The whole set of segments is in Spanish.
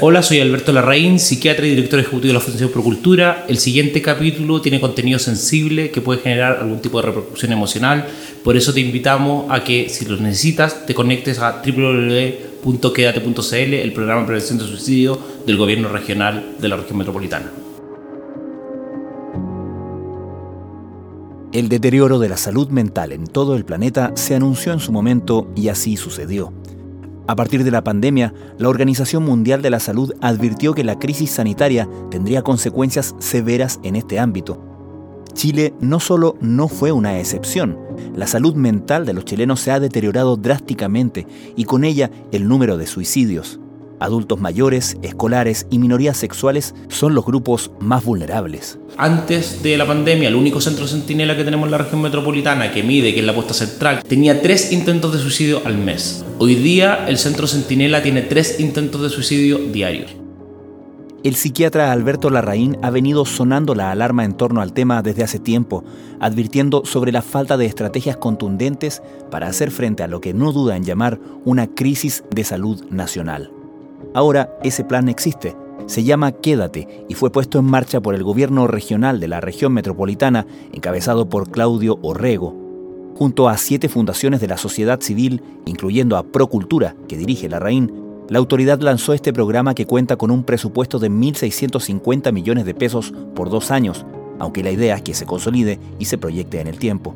Hola, soy Alberto Larraín, psiquiatra y director ejecutivo de la Fundación Procultura. El siguiente capítulo tiene contenido sensible que puede generar algún tipo de repercusión emocional. Por eso te invitamos a que, si lo necesitas, te conectes a www.quedate.cl, el programa de prevención de suicidio del Gobierno Regional de la Región Metropolitana. El deterioro de la salud mental en todo el planeta se anunció en su momento y así sucedió. A partir de la pandemia, la Organización Mundial de la Salud advirtió que la crisis sanitaria tendría consecuencias severas en este ámbito. Chile no solo no fue una excepción, la salud mental de los chilenos se ha deteriorado drásticamente y con ella el número de suicidios. Adultos mayores, escolares y minorías sexuales son los grupos más vulnerables. Antes de la pandemia, el único centro centinela que tenemos en la región metropolitana que mide, que es la posta central, tenía tres intentos de suicidio al mes. Hoy día el centro centinela tiene tres intentos de suicidio diarios. El psiquiatra Alberto Larraín ha venido sonando la alarma en torno al tema desde hace tiempo, advirtiendo sobre la falta de estrategias contundentes para hacer frente a lo que no duda en llamar una crisis de salud nacional. Ahora ese plan existe. Se llama Quédate y fue puesto en marcha por el gobierno regional de la región metropolitana, encabezado por Claudio Orrego, junto a siete fundaciones de la sociedad civil, incluyendo a Procultura, que dirige la RAIN, la autoridad lanzó este programa que cuenta con un presupuesto de 1.650 millones de pesos por dos años, aunque la idea es que se consolide y se proyecte en el tiempo.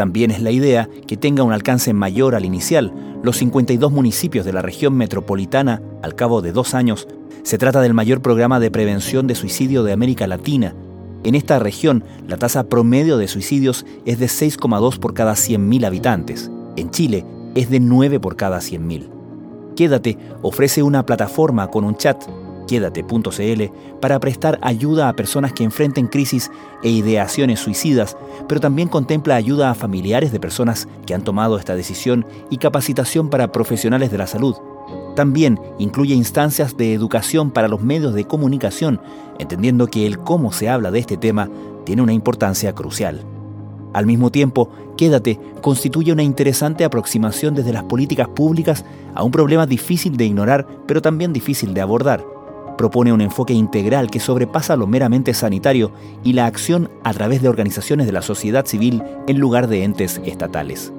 También es la idea que tenga un alcance mayor al inicial. Los 52 municipios de la región metropolitana, al cabo de dos años, se trata del mayor programa de prevención de suicidio de América Latina. En esta región, la tasa promedio de suicidios es de 6,2 por cada 100.000 habitantes. En Chile, es de 9 por cada 100.000. Quédate ofrece una plataforma con un chat quédate.cl para prestar ayuda a personas que enfrenten crisis e ideaciones suicidas, pero también contempla ayuda a familiares de personas que han tomado esta decisión y capacitación para profesionales de la salud. También incluye instancias de educación para los medios de comunicación, entendiendo que el cómo se habla de este tema tiene una importancia crucial. Al mismo tiempo, Quédate constituye una interesante aproximación desde las políticas públicas a un problema difícil de ignorar, pero también difícil de abordar propone un enfoque integral que sobrepasa lo meramente sanitario y la acción a través de organizaciones de la sociedad civil en lugar de entes estatales.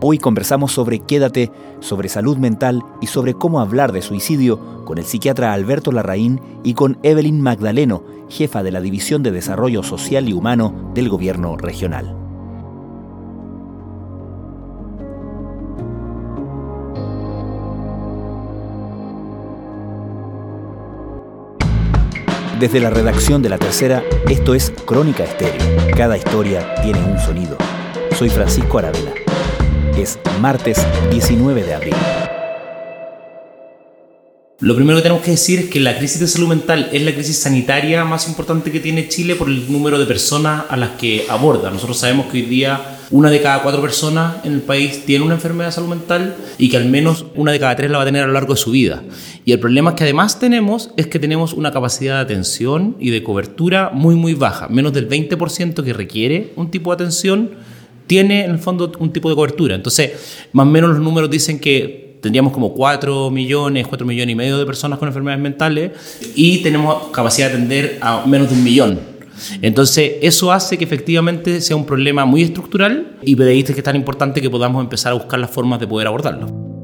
Hoy conversamos sobre Quédate, sobre salud mental y sobre cómo hablar de suicidio con el psiquiatra Alberto Larraín y con Evelyn Magdaleno, jefa de la División de Desarrollo Social y Humano del Gobierno Regional. Desde la redacción de La Tercera, esto es Crónica Estéreo. Cada historia tiene un sonido. Soy Francisco Aravena. Es martes 19 de abril. Lo primero que tenemos que decir es que la crisis de salud mental es la crisis sanitaria más importante que tiene Chile por el número de personas a las que aborda. Nosotros sabemos que hoy día una de cada cuatro personas en el país tiene una enfermedad de salud mental y que al menos una de cada tres la va a tener a lo largo de su vida. Y el problema que además tenemos es que tenemos una capacidad de atención y de cobertura muy, muy baja. Menos del 20% que requiere un tipo de atención tiene en el fondo un tipo de cobertura. Entonces, más o menos los números dicen que tendríamos como 4 millones, 4 millones y medio de personas con enfermedades mentales y tenemos capacidad de atender a menos de un millón. Entonces, eso hace que efectivamente sea un problema muy estructural y es que es tan importante que podamos empezar a buscar las formas de poder abordarlo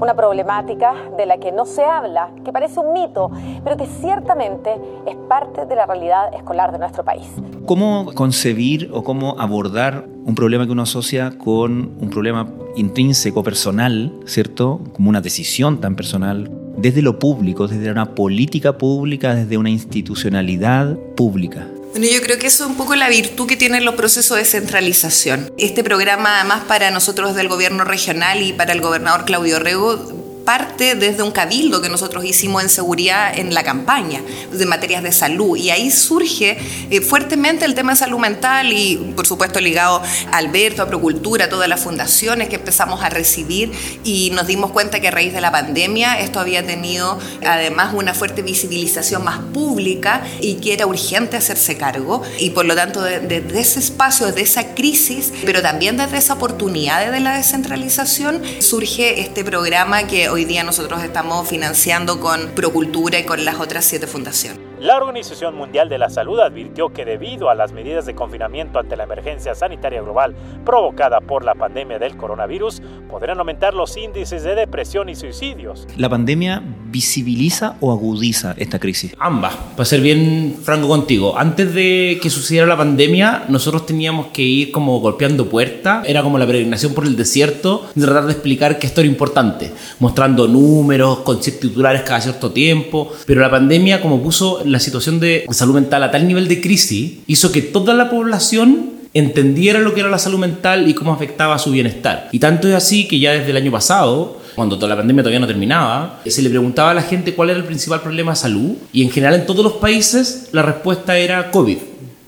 una problemática de la que no se habla, que parece un mito, pero que ciertamente es parte de la realidad escolar de nuestro país. ¿Cómo concebir o cómo abordar un problema que uno asocia con un problema intrínseco, personal, ¿cierto? Como una decisión tan personal, desde lo público, desde una política pública, desde una institucionalidad pública? Bueno, yo creo que eso es un poco la virtud que tienen los procesos de centralización. Este programa, además, para nosotros del gobierno regional y para el gobernador Claudio Rego, parte desde un cabildo que nosotros hicimos en seguridad en la campaña de materias de salud. Y ahí surge eh, fuertemente el tema de salud mental y por supuesto ligado a Alberto, a Procultura, a todas las fundaciones que empezamos a recibir. Y nos dimos cuenta que a raíz de la pandemia esto había tenido además una fuerte visibilización más pública y que era urgente hacerse cargo. Y por lo tanto desde de, ese espacio, de esa crisis, pero también desde esa oportunidad de la descentralización surge este programa que hoy hoy día nosotros estamos financiando con Procultura y con las otras siete fundaciones. La Organización Mundial de la Salud advirtió que debido a las medidas de confinamiento ante la emergencia sanitaria global provocada por la pandemia del coronavirus, podrán aumentar los índices de depresión y suicidios. ¿La pandemia visibiliza o agudiza esta crisis? Ambas. Para ser bien franco contigo, antes de que sucediera la pandemia, nosotros teníamos que ir como golpeando puertas, era como la peregrinación por el desierto, de tratar de explicar que esto era importante, mostrando números, conceptos titulares cada cierto tiempo, pero la pandemia como puso la situación de salud mental a tal nivel de crisis hizo que toda la población entendiera lo que era la salud mental y cómo afectaba a su bienestar. Y tanto es así que ya desde el año pasado, cuando toda la pandemia todavía no terminaba, se le preguntaba a la gente cuál era el principal problema de salud y en general en todos los países la respuesta era COVID.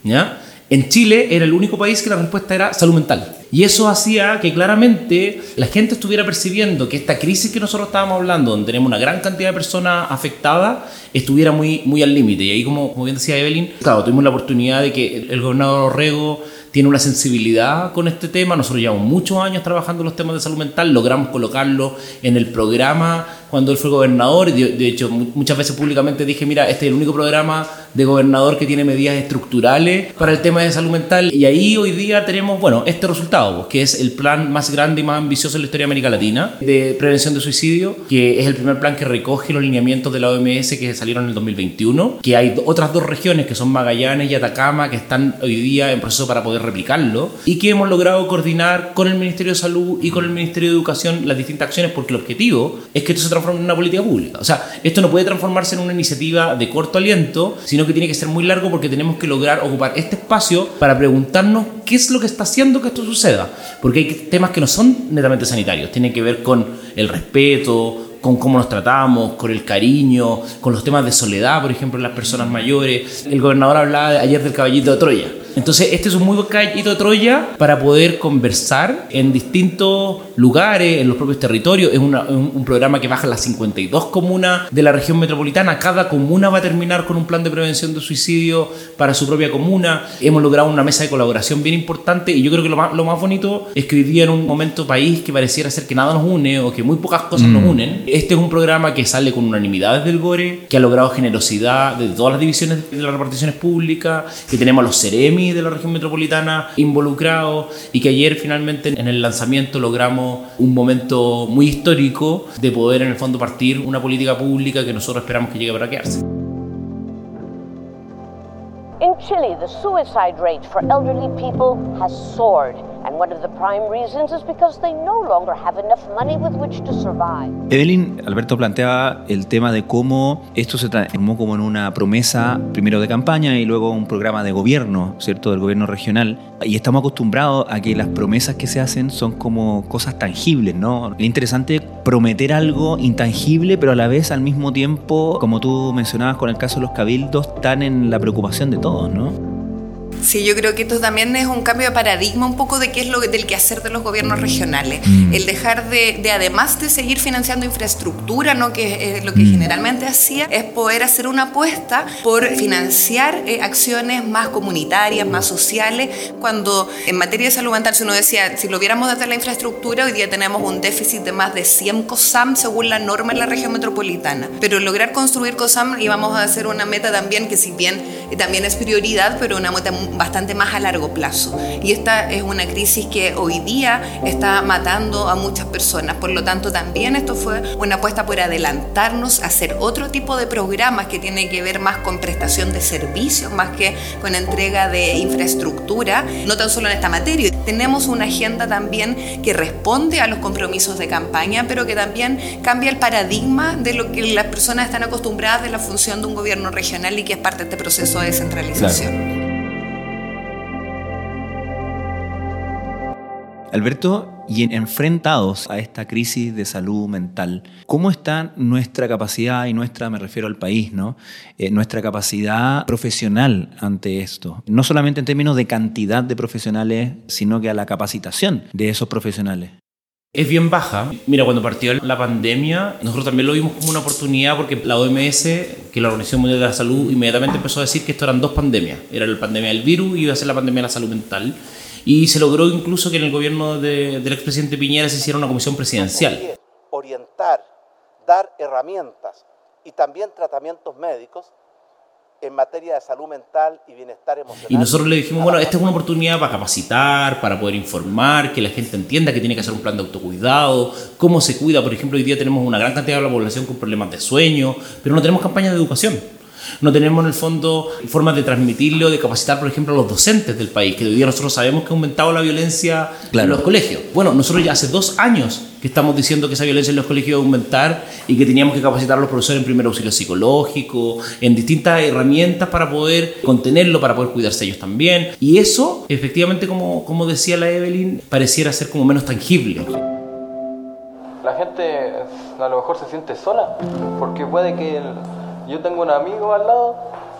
¿ya? En Chile era el único país que la respuesta era salud mental. Y eso hacía que claramente la gente estuviera percibiendo que esta crisis que nosotros estábamos hablando, donde tenemos una gran cantidad de personas afectadas, estuviera muy, muy al límite. Y ahí, como, bien decía Evelyn, claro, tuvimos la oportunidad de que el gobernador Orrego tiene una sensibilidad con este tema. Nosotros llevamos muchos años trabajando en los temas de salud mental, logramos colocarlo en el programa cuando él fue gobernador. De hecho, muchas veces públicamente dije, mira, este es el único programa de gobernador que tiene medidas estructurales para el tema de salud mental. Y ahí hoy día tenemos, bueno, este resultado, pues, que es el plan más grande y más ambicioso en la historia de América Latina de prevención de suicidio, que es el primer plan que recoge los lineamientos de la OMS que salieron en el 2021, que hay otras dos regiones que son Magallanes y Atacama que están hoy día en proceso para poder replicarlo y que hemos logrado coordinar con el Ministerio de Salud y con el Ministerio de Educación las distintas acciones porque el objetivo es que esto se transforme en una política pública. O sea, esto no puede transformarse en una iniciativa de corto aliento, sino que tiene que ser muy largo porque tenemos que lograr ocupar este espacio para preguntarnos qué es lo que está haciendo que esto suceda. Porque hay temas que no son netamente sanitarios, tienen que ver con el respeto, con cómo nos tratamos, con el cariño, con los temas de soledad, por ejemplo, en las personas mayores. El gobernador hablaba ayer del caballito de Troya. Entonces, este es un muy buen caballito de Troya para poder conversar en distintos lugares, en los propios territorios. Es una, un, un, programa que baja las 52 comunas de la región metropolitana. Cada comuna va a terminar con un plan de prevención de suicidio para su propia comuna. Hemos logrado una mesa de colaboración bien importante y yo creo que lo más, lo más bonito es que día en un momento país que pareciera ser que nada nos une o que muy pocas cosas mm. nos unen, este es un programa que sale con unanimidad desde el GORE, que ha logrado generosidad de todas las divisiones de las reparticiones públicas, que tenemos los CEREMI de la región metropolitana involucrados y que ayer finalmente en el lanzamiento logramos un momento muy histórico de poder en el fondo partir una política pública que nosotros esperamos que llegue para quedarse. In Chile, the suicide rate for elderly people has soared. One of the prime reasons is because they no longer have enough money with which to survive. Evelyn, Alberto planteaba el tema de cómo esto se transformó como en una promesa, primero de campaña y luego un programa de gobierno, ¿cierto? Del gobierno regional. Y estamos acostumbrados a que las promesas que se hacen son como cosas tangibles, ¿no? Es interesante prometer algo intangible, pero a la vez al mismo tiempo, como tú mencionabas con el caso de los cabildos, están en la preocupación de todos, ¿no? Sí, yo creo que esto también es un cambio de paradigma un poco de qué es lo del quehacer de los gobiernos regionales. Mm. El dejar de, de, además de seguir financiando infraestructura, ¿no? que es lo que mm. generalmente hacía, es poder hacer una apuesta por financiar eh, acciones más comunitarias, más sociales, cuando en materia de salud mental, si uno decía, si lo viéramos desde la infraestructura, hoy día tenemos un déficit de más de 100 COSAM según la norma en la región metropolitana. Pero lograr construir COSAM íbamos a hacer una meta también que si bien también es prioridad, pero una meta bastante más a largo plazo. Y esta es una crisis que hoy día está matando a muchas personas. Por lo tanto, también esto fue una apuesta por adelantarnos a hacer otro tipo de programas que tiene que ver más con prestación de servicios, más que con entrega de infraestructura, no tan solo en esta materia. Tenemos una agenda también que responde a los compromisos de campaña, pero que también cambia el paradigma de lo que las personas están acostumbradas de la función de un gobierno regional y que es parte de este proceso de descentralización. Alberto, y enfrentados a esta crisis de salud mental, ¿cómo está nuestra capacidad, y nuestra me refiero al país, ¿no? Eh, nuestra capacidad profesional ante esto? No solamente en términos de cantidad de profesionales, sino que a la capacitación de esos profesionales. Es bien baja. Mira, cuando partió la pandemia, nosotros también lo vimos como una oportunidad porque la OMS, que es la Organización Mundial de la Salud, inmediatamente empezó a decir que esto eran dos pandemias. Era la pandemia del virus y iba a ser la pandemia de la salud mental. Y se logró incluso que en el gobierno de, del expresidente Piñera se hiciera una comisión presidencial. Orientar dar herramientas y también tratamientos médicos en materia de salud mental y bienestar emocional. Y nosotros le dijimos, bueno, esta es una oportunidad para capacitar, para poder informar, que la gente entienda que tiene que hacer un plan de autocuidado, cómo se cuida. Por ejemplo, hoy día tenemos una gran cantidad de la población con problemas de sueño, pero no tenemos campañas de educación. No tenemos en el fondo formas de transmitirle o de capacitar, por ejemplo, a los docentes del país, que hoy día nosotros sabemos que ha aumentado la violencia en los colegios. Bueno, nosotros ya hace dos años que estamos diciendo que esa violencia en los colegios va a aumentar y que teníamos que capacitar a los profesores en primer auxilio psicológico, en distintas herramientas para poder contenerlo, para poder cuidarse ellos también. Y eso, efectivamente, como, como decía la Evelyn, pareciera ser como menos tangible. La gente a lo mejor se siente sola, porque puede que el yo tengo un amigo al lado,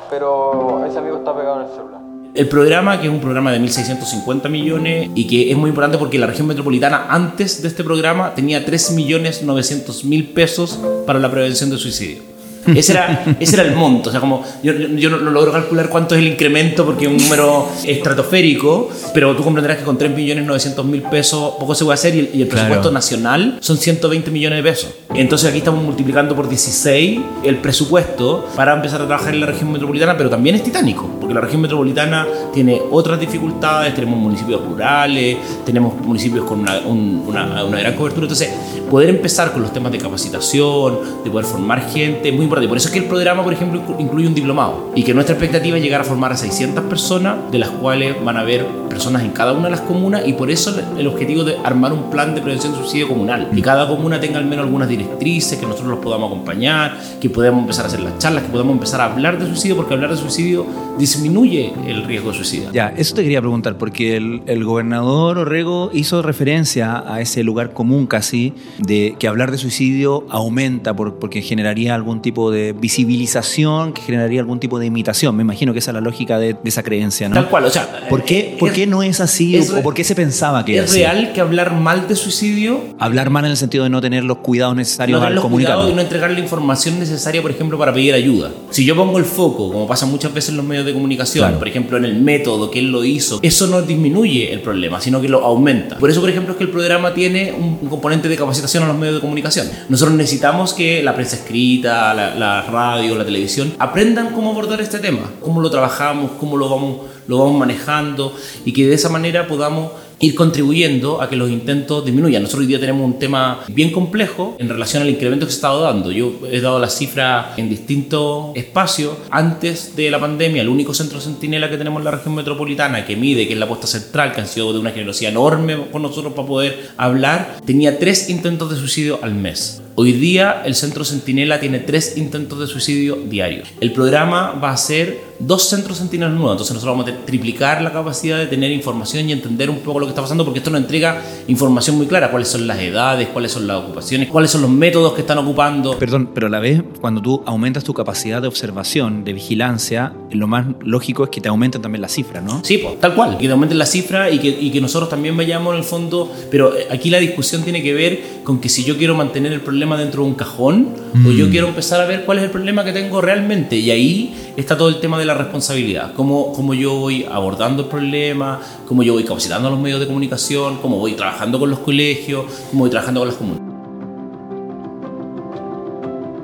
pero ese amigo está pegado en el celular. El programa, que es un programa de 1.650 millones y que es muy importante porque la región metropolitana antes de este programa tenía 3.900.000 pesos para la prevención de suicidio. Ese era, ese era el monto. O sea, como yo, yo no, logro calcular cuánto es el incremento porque es un número estratosférico, pero tú comprenderás que con 3.900.000 pesos poco se puede hacer y el, presupuesto nacional son 120 millones de pesos. Entonces aquí estamos multiplicando por 16 el presupuesto para empezar a trabajar en la región metropolitana, pero también es titánico, porque la región metropolitana tiene otras dificultades, tenemos municipios rurales, tenemos municipios con una, una, una gran cobertura. Entonces, poder empezar con los temas de capacitación, de poder formar gente, es muy importante. Por eso es que el programa, por ejemplo, incluye un diplomado y que nuestra expectativa es llegar a formar a 600 personas, de las cuales van a haber personas en cada una de las comunas y por eso el objetivo de armar un plan de prevención de suicidio comunal. Y cada comuna tenga al menos algunas directrices, que nosotros los podamos acompañar, que podamos empezar a hacer las charlas, que podamos empezar a hablar de suicidio, porque hablar de suicidio disminuye el riesgo de suicidio. Ya, eso te quería preguntar, porque el, el gobernador Orrego hizo referencia a ese lugar común casi de que hablar de suicidio aumenta porque generaría algún tipo de visibilización, que generaría algún tipo de imitación. Me imagino que esa es la lógica de, esa creencia, ¿no? Tal cual, o sea, ¿por qué, ¿por qué no es así o por qué se pensaba que es real que hablar mal de suicidio? Hablar mal en el sentido de no tener los cuidados necesarios al comunicar. Y no entregar la información necesaria, por ejemplo, para pedir ayuda. Si yo pongo el foco, como pasa muchas veces en los medios de comunicación, por ejemplo, en el método que él lo hizo, eso no disminuye el problema, sino que lo aumenta. Por eso, por ejemplo, es que el programa tiene un componente de capacitación a los medios de comunicación. Nosotros necesitamos que la prensa escrita, la, radio, la televisión aprendan cómo abordar este tema, cómo lo trabajamos, cómo lo vamos, lo vamos manejando y que de esa manera podamos ir contribuyendo a que los intentos disminuyan. Nosotros hoy día tenemos un tema bien complejo en relación al incremento que se ha estado dando. Yo he dado las cifras en distintos espacios. Antes de la pandemia, el único centro centinela que tenemos en la región metropolitana que mide, que es la puesta central, que han sido de una generosidad enorme con nosotros para poder hablar, tenía tres intentos de suicidio al mes. Hoy día el Centro Centinela tiene tres intentos de suicidio diarios. El programa va a ser dos centros Centinela nuevos, entonces nosotros vamos a triplicar la capacidad de tener información y entender un poco lo que está pasando, porque esto nos entrega información muy clara, cuáles son las edades, cuáles son las ocupaciones, cuáles son los métodos que están ocupando. Perdón, pero a la vez, cuando tú aumentas tu capacidad de observación, de vigilancia, lo más lógico es que te aumenten también las cifras, ¿no? Sí, pues, tal cual, que te aumenten las cifras y que, y que nosotros también vayamos en el fondo, pero aquí la discusión tiene que ver con que si yo quiero mantener el problema dentro de un cajón o yo mm. quiero empezar a ver cuál es el problema que tengo realmente. Y ahí está todo el tema de la responsabilidad. Cómo, cómo yo voy abordando el problema, cómo yo voy capacitando a los medios de comunicación, cómo voy trabajando con los colegios, cómo voy trabajando con las comunidades.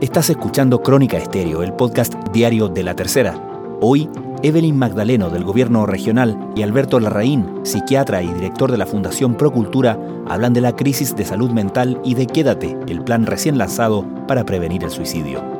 Estás escuchando Crónica Estéreo, el podcast diario de La Tercera. Hoy Evelyn Magdaleno del Gobierno Regional y Alberto Larraín, psiquiatra y director de la Fundación Procultura, hablan de la crisis de salud mental y de Quédate, el plan recién lanzado para prevenir el suicidio.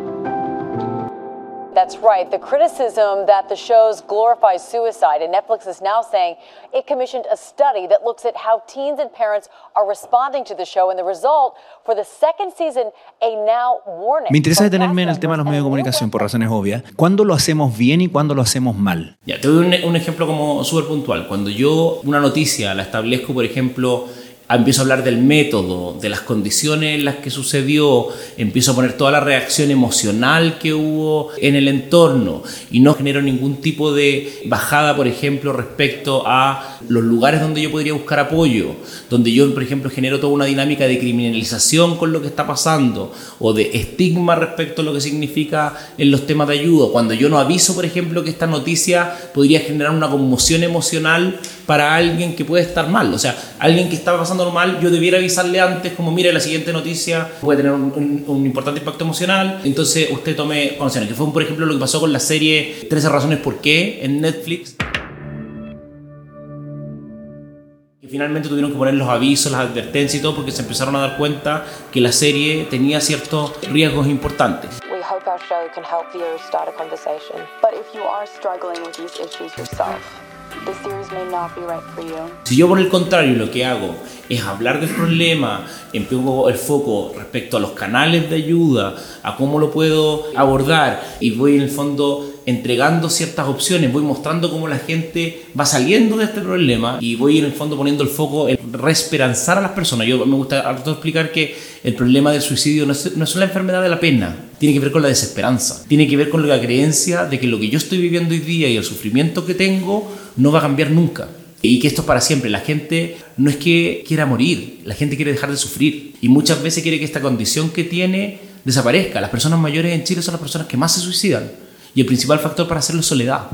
That's right. The criticism that the shows glorify suicide, and Netflix is now saying it commissioned a study that looks at how teens and parents are responding to the show, and the result for the second season, a now warning. Me interesa detenerme en el tema de los medios de comunicación por razones obvias. ¿Cuándo lo hacemos bien y cuándo lo hacemos mal? Ya, te doy un, un ejemplo como súper puntual. Cuando yo una noticia la establezco, por ejemplo, empiezo a hablar del método, de las condiciones en las que sucedió, empiezo a poner toda la reacción emocional que hubo en el entorno y no genero ningún tipo de bajada, por ejemplo, respecto a los lugares donde yo podría buscar apoyo, donde yo, por ejemplo, genero toda una dinámica de criminalización con lo que está pasando o de estigma respecto a lo que significa en los temas de ayuda, cuando yo no aviso, por ejemplo, que esta noticia podría generar una conmoción emocional para alguien que puede estar mal, o sea, alguien que está pasando pasando mal, yo debiera avisarle antes, como mire, la siguiente noticia puede tener un, un importante impacto emocional, entonces usted tome conocimiento. Que fue, por ejemplo, lo que pasó con la serie 13 razones por qué en Netflix. Finalmente tuvieron que poner los avisos, las advertencias y todo porque se empezaron a dar cuenta que la serie tenía ciertos riesgos importantes. We hope our show can help a Si yo por el contrario lo que hago es hablar del problema, empleo el foco respecto a los canales de ayuda, a cómo lo puedo abordar y voy en el fondo entregando ciertas opciones, voy mostrando cómo la gente va saliendo de este problema y voy en el fondo poniendo el foco en reesperanzar a las personas. Yo me gusta explicar que el problema del suicidio no es, no es la enfermedad de la pena, tiene que ver con la desesperanza, tiene que ver con la creencia de que lo que yo estoy viviendo hoy día y el sufrimiento que tengo no va a cambiar nunca. Y que esto es para siempre. La gente no es que quiera morir, la gente quiere dejar de sufrir. Y muchas veces quiere que esta condición que tiene desaparezca. Las personas mayores en Chile son las personas que más se suicidan. Y el principal factor para hacerlo es soledad.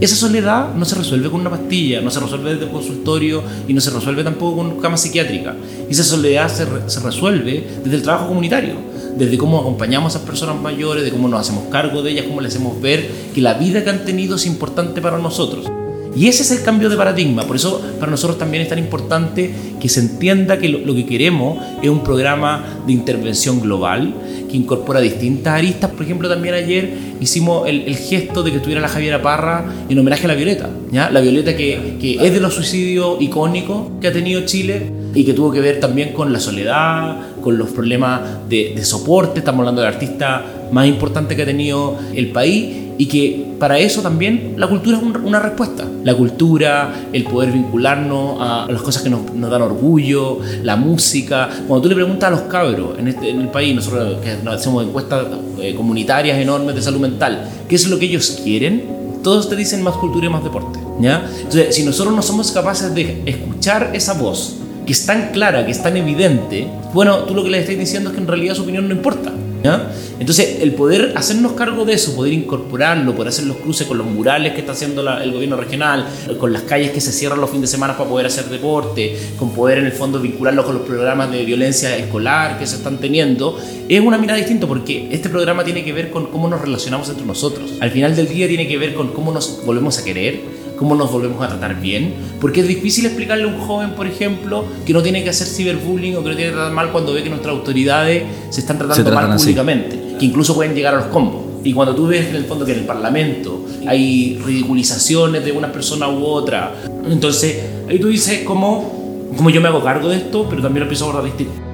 Esa soledad no se resuelve con una pastilla, no se resuelve desde el consultorio y no se resuelve tampoco con cama psiquiátrica. Esa soledad se, re- se resuelve desde el trabajo comunitario, desde cómo acompañamos a esas personas mayores, de cómo nos hacemos cargo de ellas, cómo les hacemos ver que la vida que han tenido es importante para nosotros. Y ese es el cambio de paradigma. Por eso para nosotros también es tan importante que se entienda que lo, que queremos es un programa de intervención global que incorpora distintas aristas. Por ejemplo, también ayer hicimos el, gesto de que estuviera la Javiera Parra en homenaje a la Violeta. ¿ya? La Violeta que, que es de los suicidios icónicos que ha tenido Chile y que tuvo que ver también con la soledad, con los problemas de, de soporte. Estamos hablando del artista más importante que ha tenido el país y que para eso también la cultura es un- una respuesta. La cultura, el poder vincularnos a, las cosas que nos, nos dan orgullo, la música. Cuando tú le preguntas a los cabros en, este, en el país, nosotros que hacemos encuestas eh, comunitarias enormes de salud mental, ¿qué es lo que ellos quieren? Todos te dicen más cultura y más deporte. ¿ya? Entonces, si nosotros no somos capaces de escuchar esa voz, que es tan clara, que es tan evidente, bueno, tú lo que le estás diciendo es que en realidad su opinión no importa. Entonces, el poder hacernos cargo de eso, poder incorporarlo, poder hacer los cruces con los murales que está haciendo el gobierno regional, con las calles que se cierran los fines de semana para poder hacer deporte, con poder en el fondo vincularlo con los programas de violencia escolar que se están teniendo, es una mirada distinta porque este programa tiene que ver con cómo nos relacionamos entre nosotros. Al final del día tiene que ver con cómo nos volvemos a querer, cómo nos volvemos a tratar bien, porque es difícil explicarle a un joven, por ejemplo, que no tiene que hacer ciberbullying o que no tiene que tratar mal cuando ve que nuestras autoridades se están tratando Se mal así. públicamente, que incluso pueden llegar a los combos. Y cuando tú ves en el fondo que en el Parlamento hay ridiculizaciones de una persona u otra, entonces ahí tú dices cómo, cómo yo me hago cargo de esto, pero también lo empiezo a abordar distinto.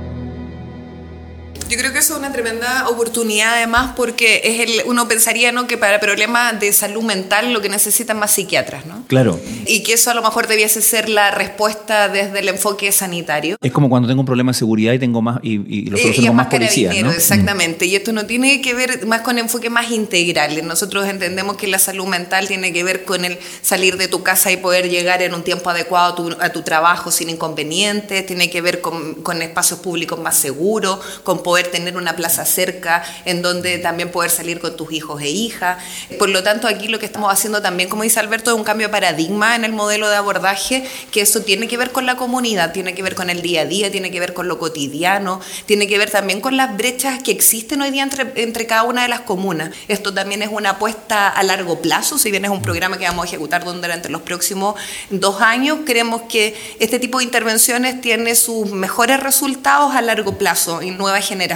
Yo creo que eso es una tremenda oportunidad además porque es el, uno pensaría ¿no? que para problemas de salud mental lo que necesitan más psiquiatras, ¿no? Claro. Y que eso a lo mejor debiese ser la respuesta desde el enfoque sanitario. Es como cuando tengo un problema de seguridad y tengo más y, y lo soluciono con más más policías, ¿no? exactamente. Y esto no tiene que ver más con enfoque más integral. Nosotros entendemos que la salud mental tiene que ver con el salir de tu casa y poder llegar en un tiempo adecuado a tu, a tu trabajo sin inconvenientes, tiene que ver con, con espacios públicos más seguros, con poder tener una plaza cerca en donde también poder salir con tus hijos e hijas. Por lo tanto, aquí lo que estamos haciendo también, como dice Alberto, es un cambio de paradigma en el modelo de abordaje, que eso tiene que ver con la comunidad, tiene que ver con el día a día, tiene que ver con lo cotidiano, tiene que ver también con las brechas que existen hoy día entre, entre cada una de las comunas. Esto también es una apuesta a largo plazo, si bien es un programa que vamos a ejecutar durante los próximos dos años, creemos que este tipo de intervenciones tiene sus mejores resultados a largo plazo y nuevas generaciones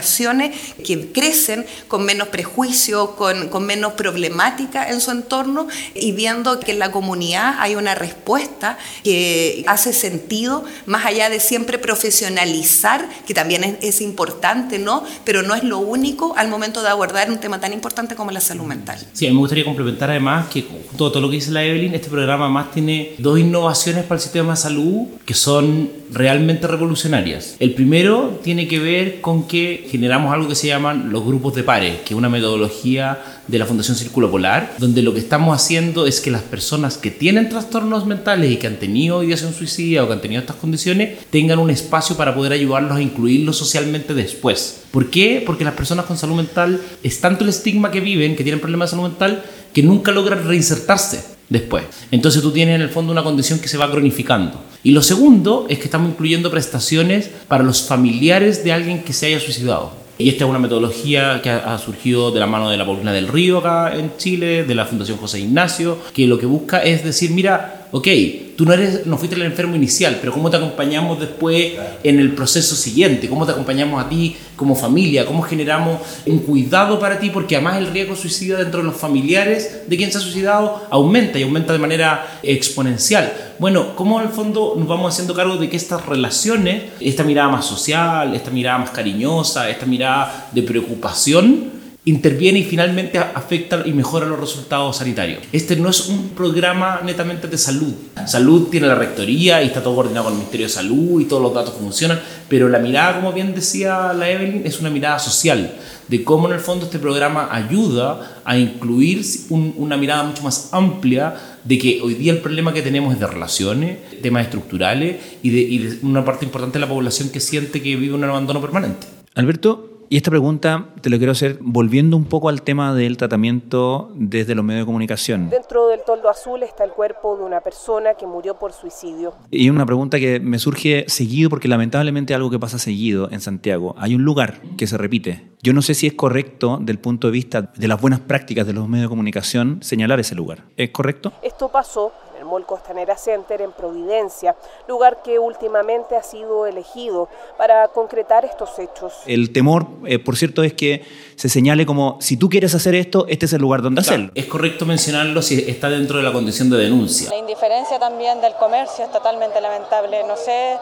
que crecen con menos prejuicios, con, con menos problemática en su entorno y viendo que en la comunidad hay una respuesta que hace sentido, más allá de siempre profesionalizar, que también es, es importante, ¿no? Pero no es lo único al momento de abordar un tema tan importante como la salud mental. Sí, a mí me gustaría complementar además que a todo lo que dice la Evelyn, este programa más tiene dos innovaciones para el sistema de salud que son realmente revolucionarias. El primero tiene que ver con que generamos algo que se llaman los grupos de pares, que es una metodología de la Fundación Círculo Polar, donde lo que estamos haciendo es que las personas que tienen trastornos mentales y que han tenido ideación suicida o que han tenido estas condiciones tengan un espacio para poder ayudarlos a incluirlos socialmente después. ¿Por qué? Porque las personas con salud mental es tanto el estigma que viven, que tienen problemas de salud mental, que nunca logran reinsertarse. Después. Entonces tú tienes en el fondo una condición que se va cronificando. Y lo segundo es que estamos incluyendo prestaciones para los familiares de alguien que se haya suicidado. Y esta es una metodología que ha surgido de la mano de la Paulina del Río acá en Chile, de la Fundación José Ignacio, que lo que busca es decir, mira, ok, tú no, eres, no fuiste el enfermo inicial, pero ¿cómo te acompañamos después en el proceso siguiente? ¿Cómo te acompañamos a ti como familia? ¿Cómo generamos un cuidado para ti? Porque además el riesgo suicida dentro de los familiares de quien se ha suicidado aumenta y aumenta de manera exponencial. Bueno, ¿cómo en el fondo nos vamos haciendo cargo de que estas relaciones, esta mirada más social, esta mirada más cariñosa, esta mirada de preocupación, interviene y finalmente afecta y mejora los resultados sanitarios. Este no es un programa netamente de salud. Salud tiene la rectoría y está todo coordinado con el Ministerio de Salud y todos los datos funcionan, pero la mirada, como bien decía la Evelyn, es una mirada social, de cómo en el fondo este programa ayuda a incluir una mirada mucho más amplia de que hoy día el problema que tenemos es de relaciones, temas estructurales y de, y de una parte importante de la población que siente que vive un abandono permanente. Alberto, y esta pregunta te lo quiero hacer volviendo un poco al tema del tratamiento desde los medios de comunicación. Dentro del toldo azul está el cuerpo de una persona que murió por suicidio. Y una pregunta que me surge seguido porque lamentablemente algo que pasa seguido en Santiago. Hay un lugar que se repite. Yo no sé si es correcto del punto de vista de las buenas prácticas de los medios de comunicación señalar ese lugar. ¿Es correcto? Esto pasó Mall Costanera Center en Providencia, lugar que últimamente ha sido elegido para concretar estos hechos. El temor, eh, por cierto, es que se señale como, si tú quieres hacer esto, este es el lugar donde hacerlo. Es correcto mencionarlo si está dentro de la condición de denuncia. La indiferencia también del comercio es totalmente lamentable. No sé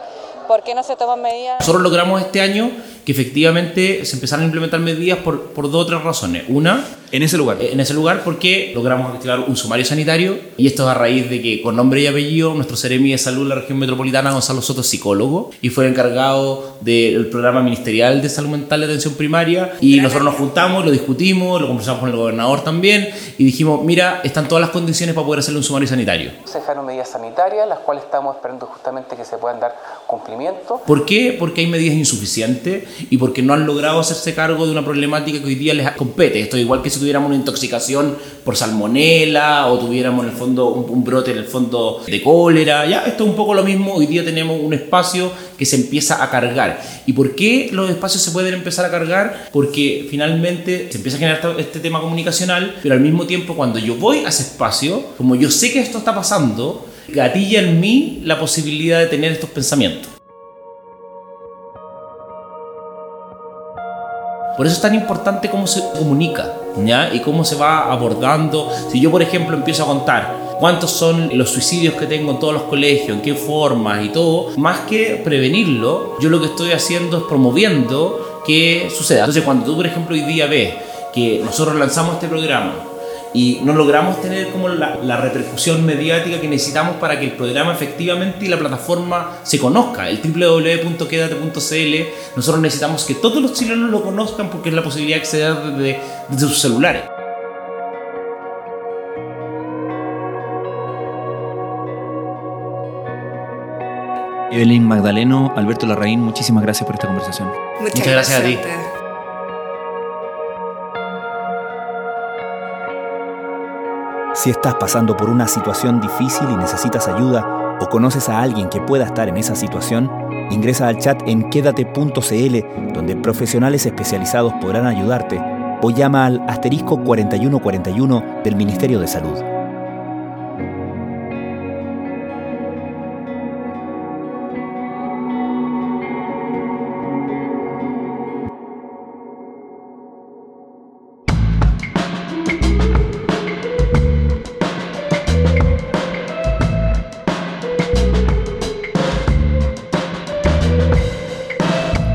por qué no se toman medidas. Nosotros logramos este año que efectivamente se empezaron a implementar medidas por, por dos o tres razones. Una, en ese lugar. En ese lugar porque logramos activar un sumario sanitario y esto es a raíz de que con nombre y apellido nuestro Seremi de Salud de la región metropolitana, Gonzalo Soto, es psicólogo y fue encargado del programa ministerial de salud mental de atención primaria y nosotros nos juntamos, lo discutimos, lo conversamos con el gobernador también y dijimos, mira, están todas las condiciones para poder hacerle un sumario sanitario. Se dejaron medidas sanitarias, las cuales estamos esperando justamente que se puedan dar cumplimiento. ¿Por qué? Porque hay medidas insuficientes y porque no han logrado hacerse cargo de una problemática que hoy día les compete. Esto es igual que si tuviéramos una intoxicación por salmonela o tuviéramos en el fondo un, brote en el fondo de cólera. Ya, esto es un poco lo mismo. Hoy día tenemos un espacio que se empieza a cargar. ¿Y por qué los espacios se pueden empezar a cargar? Porque finalmente se empieza a generar este tema comunicacional, pero al mismo tiempo cuando yo voy a ese espacio, como yo sé que esto está pasando, gatilla en mí la posibilidad de tener estos pensamientos. Por eso es tan importante cómo se comunica, ¿ya? Y cómo se va abordando. Si yo, por ejemplo, empiezo a contar cuántos son los suicidios que tengo en todos los colegios, en qué formas y todo, más que prevenirlo, yo lo que estoy haciendo es promoviendo que suceda. Entonces, cuando tú, por ejemplo, hoy día ves que nosotros lanzamos este programa y no logramos tener como la, repercusión mediática que necesitamos para que el programa efectivamente y la plataforma se conozca. El www.quedate.cl, nosotros necesitamos que todos los chilenos lo conozcan porque es la posibilidad de acceder desde, desde sus celulares. Evelyn Magdaleno, Alberto Larraín, muchísimas gracias por esta conversación. Muchas, gracias, a ti. Si estás pasando por una situación difícil y necesitas ayuda o conoces a alguien que pueda estar en esa situación, ingresa al chat en quédate.cl donde profesionales especializados podrán ayudarte o llama al asterisco 4141 del Ministerio de Salud.